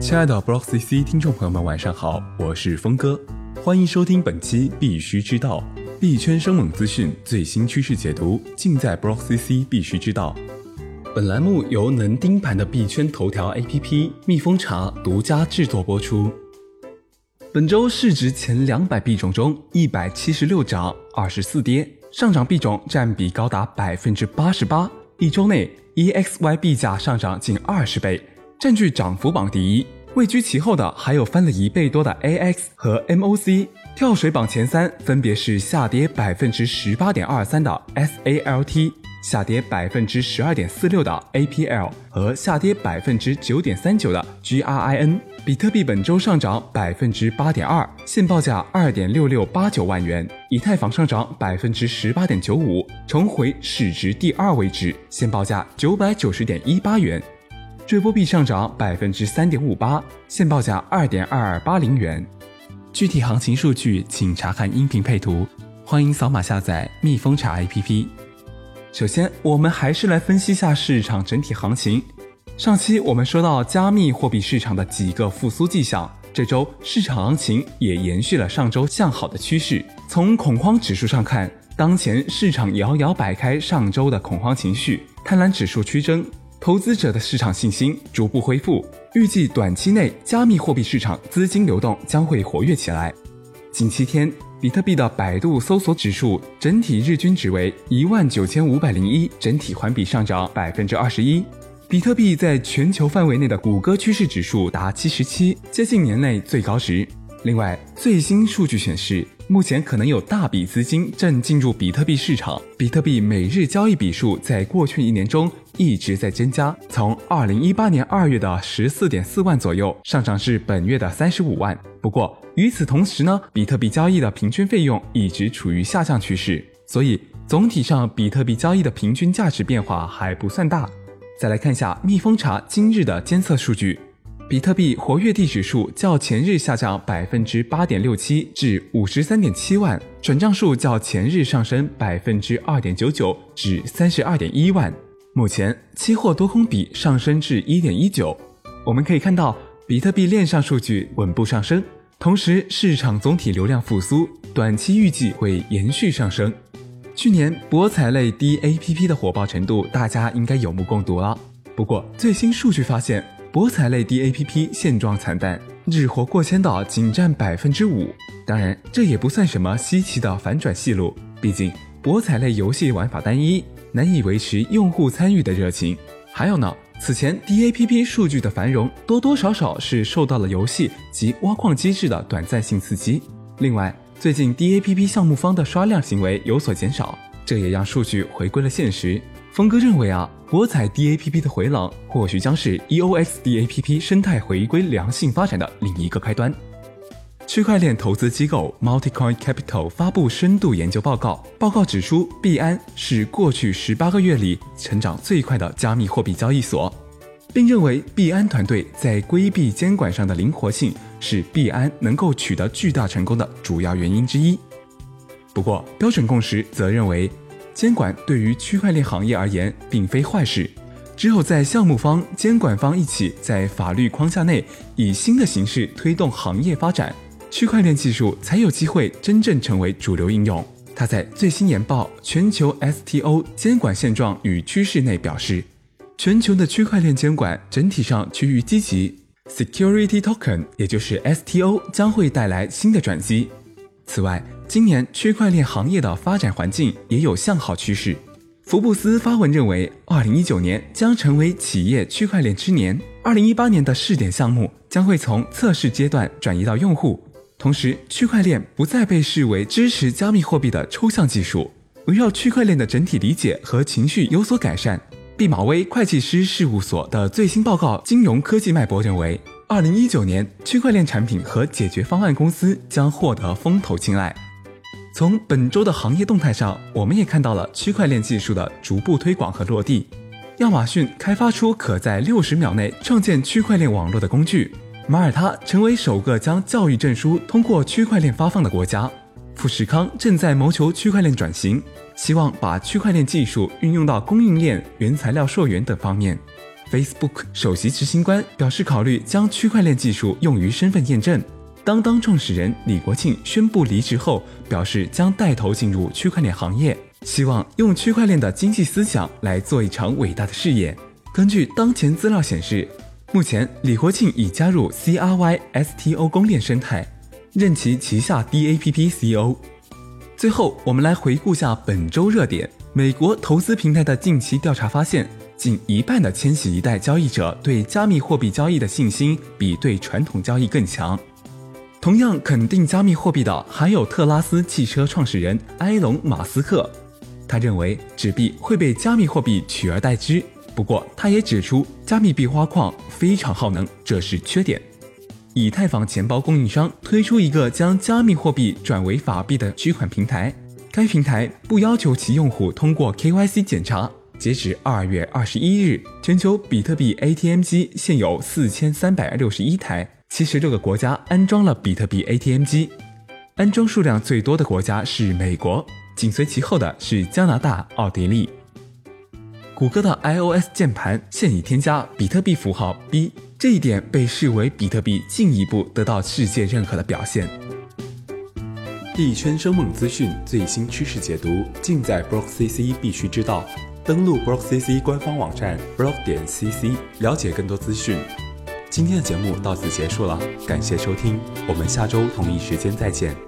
亲爱的 Block CC 听众朋友们，晚上好，我是峰哥，欢迎收听本期必须知道币圈生猛资讯最新趋势解读，尽在 Block CC 必须知道。本栏目由能盯盘的币圈头条 APP 蜜蜂茶独家制作播出。本周市值前两百币种中，一百七十六涨，二十四跌，上涨币种占比高达百分之八十八。一周内，EXY 币价上涨近二十倍，占据涨幅榜第一。位居其后的还有翻了一倍多的 AX 和 MOC。跳水榜前三分别是下跌百分之十八点二三的 SALT。下跌百分之十二点四六的 APL 和下跌百分之九点三九的 GRIN，比特币本周上涨百分之八点二，现报价二点六六八九万元；以太坊上涨百分之十八点九五，重回市值第二位置，现报价九百九十点一八元；追波币上涨百分之三点五八，现报价二点二二八零元。具体行情数据请查看音频配图，欢迎扫码下载蜜蜂茶 APP。首先，我们还是来分析下市场整体行情。上期我们说到加密货币市场的几个复苏迹象，这周市场行情也延续了上周向好的趋势。从恐慌指数上看，当前市场遥遥摆开上周的恐慌情绪，贪婪指数趋增，投资者的市场信心逐步恢复。预计短期内加密货币市场资金流动将会活跃起来。近七天。比特币的百度搜索指数整体日均值为一万九千五百零一，整体环比上涨百分之二十一。比特币在全球范围内的谷歌趋势指数达七十七，接近年内最高值。另外，最新数据显示，目前可能有大笔资金正进入比特币市场。比特币每日交易笔数在过去一年中一直在增加，从二零一八年二月的十四点四万左右上涨至本月的三十五万。不过，与此同时呢，比特币交易的平均费用一直处于下降趋势，所以总体上比特币交易的平均价值变化还不算大。再来看一下蜜蜂茶今日的监测数据。比特币活跃地指数较前日下降百分之八点六七至五十三点七万，转账数较前日上升百分之二点九九至三十二点一万。目前期货多空比上升至一点一九。我们可以看到，比特币链上数据稳步上升，同时市场总体流量复苏，短期预计会延续上升。去年博彩类 DAPP 的火爆程度，大家应该有目共睹了。不过最新数据发现。博彩类 DAPP 现状惨淡，日活过千的仅占百分之五。当然，这也不算什么稀奇的反转戏路，毕竟博彩类游戏玩法单一，难以维持用户参与的热情。还有呢，此前 DAPP 数据的繁荣多多少少是受到了游戏及挖矿机制的短暂性刺激。另外，最近 DAPP 项目方的刷量行为有所减少，这也让数据回归了现实。峰哥认为啊，博彩 DAPP 的回廊或许将是 EOS DAPP 生态回归良性发展的另一个开端。区块链投资机构 Multicoin Capital 发布深度研究报告，报告指出，币安是过去十八个月里成长最快的加密货币交易所，并认为币安团队在规避监管上的灵活性是币安能够取得巨大成功的主要原因之一。不过，标准共识则认为。监管对于区块链行业而言并非坏事，只有在项目方、监管方一起在法律框架内以新的形式推动行业发展，区块链技术才有机会真正成为主流应用。他在最新研报《全球 STO 监管现状与趋势》内表示，全球的区块链监管整体上趋于积极，Security Token 也就是 STO 将会带来新的转机。此外，今年区块链行业的发展环境也有向好趋势。福布斯发文认为，二零一九年将成为企业区块链之年。二零一八年的试点项目将会从测试阶段转移到用户，同时区块链不再被视为支持加密货币的抽象技术。围绕区块链的整体理解和情绪有所改善。毕马威会计师事务所的最新报告《金融科技脉搏》认为，二零一九年区块链产品和解决方案公司将获得风投青睐。从本周的行业动态上，我们也看到了区块链技术的逐步推广和落地。亚马逊开发出可在六十秒内创建区块链网络的工具，马耳他成为首个将教育证书通过区块链发放的国家。富士康正在谋求区块链转型，希望把区块链技术运用到供应链、原材料溯源等方面。Facebook 首席执行官表示考虑将区块链技术用于身份验证。当当创始人李国庆宣布离职后，表示将带头进入区块链行业，希望用区块链的经济思想来做一场伟大的事业。根据当前资料显示，目前李国庆已加入 CRYSTO 公链生态，任其旗下 DAPP CEO。最后，我们来回顾下本周热点。美国投资平台的近期调查发现，近一半的千禧一代交易者对加密货币交易的信心比对传统交易更强。同样肯定加密货币的还有特拉斯汽车创始人埃隆·马斯克，他认为纸币会被加密货币取而代之。不过，他也指出，加密币挖矿非常耗能，这是缺点。以太坊钱包供应商推出一个将加密货币转为法币的取款平台。该平台不要求其用户通过 KYC 检查。截止二月二十一日，全球比特币 ATM 机现有四千三百六十一台，七十六个国家安装了比特币 ATM 机。安装数量最多的国家是美国，紧随其后的是加拿大、奥地利。谷歌的 iOS 键盘现已添加比特币符号 B，这一点被视为比特币进一步得到世界认可的表现。币圈生猛资讯，最新趋势解读，尽在 BlockCC 必须知道。登录 BlockCC 官方网站 block 点 cc，了解更多资讯。今天的节目到此结束了，感谢收听，我们下周同一时间再见。